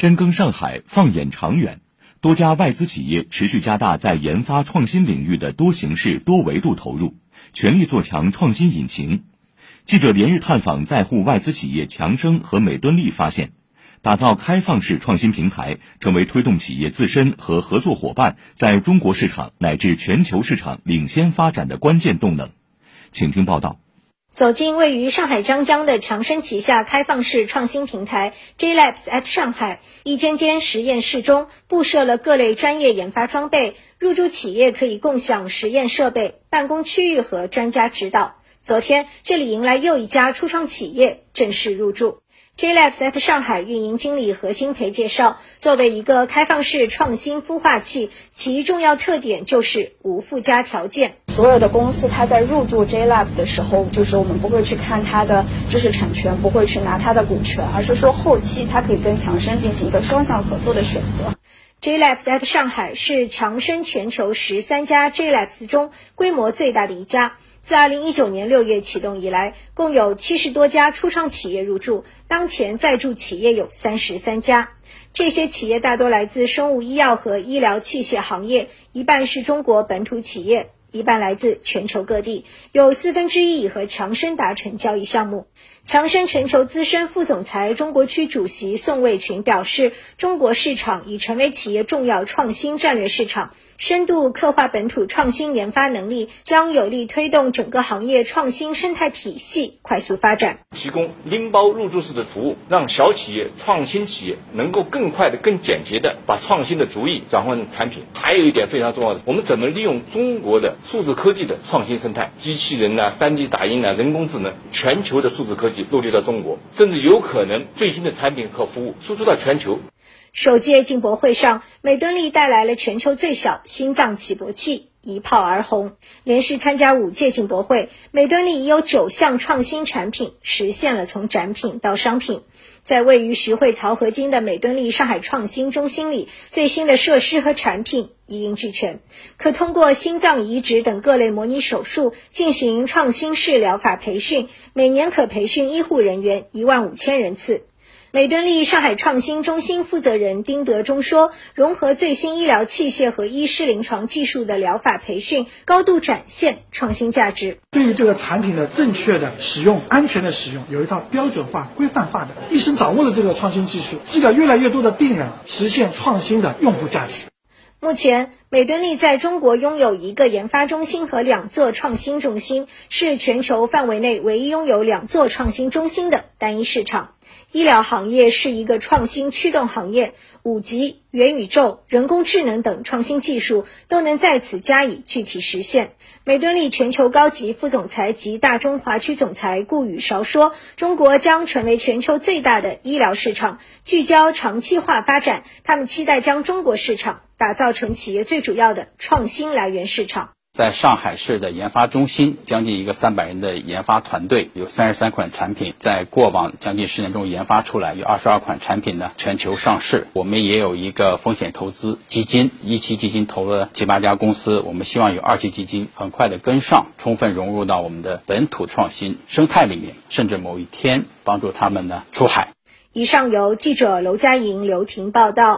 深耕上海，放眼长远，多家外资企业持续加大在研发创新领域的多形式、多维度投入，全力做强创新引擎。记者连日探访在沪外资企业强生和美敦力，发现，打造开放式创新平台，成为推动企业自身和合作伙伴在中国市场乃至全球市场领先发展的关键动能。请听报道。走进位于上海张江的强生旗下开放式创新平台 J Labs at 上海，一间间实验室中布设了各类专业研发装备，入驻企业可以共享实验设备、办公区域和专家指导。昨天，这里迎来又一家初创企业正式入驻。J Labs at 上海运营经理何新培介绍，作为一个开放式创新孵化器，其重要特点就是无附加条件。所有的公司它在入驻 J Lab 的时候，就是我们不会去看它的知识产权，不会去拿它的股权，而是说后期它可以跟强生进行一个双向合作的选择。J Lab 在上海是强生全球十三家 J Lab 中规模最大的一家。自二零一九年六月启动以来，共有七十多家初创企业入驻，当前在驻企业有三十三家。这些企业大多来自生物医药和医疗器械行业，一半是中国本土企业，一半来自全球各地，有四分之一已和强生达成交易项目。强生全球资深副总裁、中国区主席宋卫群表示，中国市场已成为企业重要创新战略市场。深度刻画本土创新研发能力，将有力推动整个行业创新生态体系快速发展。提供拎包入驻式的服务，让小企业、创新企业能够更快的、更简洁的把创新的主意转换成产品。还有一点非常重要的，我们怎么利用中国的数字科技的创新生态，机器人呐、三 D 打印啊、人工智能，全球的数字科技落地到中国，甚至有可能最新的产品和服务输出到全球。首届进博会上，美敦力带来了全球最小心脏起搏器，一炮而红。连续参加五届进博会，美敦力已有九项创新产品实现了从展品到商品。在位于徐汇漕河泾的美敦力上海创新中心里，最新的设施和产品一应俱全，可通过心脏移植等各类模拟手术进行创新式疗法培训，每年可培训医护人员一万五千人次。美敦力上海创新中心负责人丁德忠说：“融合最新医疗器械和医师临床技术的疗法培训，高度展现创新价值。对于这个产品的正确的使用、安全的使用，有一套标准化、规范化的，医生掌握了这个创新技术，治疗越来越多的病人，实现创新的用户价值。”目前，美敦力在中国拥有一个研发中心和两座创新中心，是全球范围内唯一拥有两座创新中心的单一市场。医疗行业是一个创新驱动行业，五 G、元宇宙、人工智能等创新技术都能在此加以具体实现。美敦力全球高级副总裁及大中华区总裁顾宇韶说：“中国将成为全球最大的医疗市场，聚焦长期化发展。他们期待将中国市场。”打造成企业最最主要的创新来源市场。在上海市的研发中心，将近一个三百人的研发团队，有三十三款产品，在过往将近十年中研发出来，有二十二款产品呢全球上市。我们也有一个风险投资基金，一期基金投了七八家公司，我们希望有二期基金很快的跟上，充分融入到我们的本土创新生态里面，甚至某一天帮助他们呢出海。以上由记者娄佳莹、刘婷报道。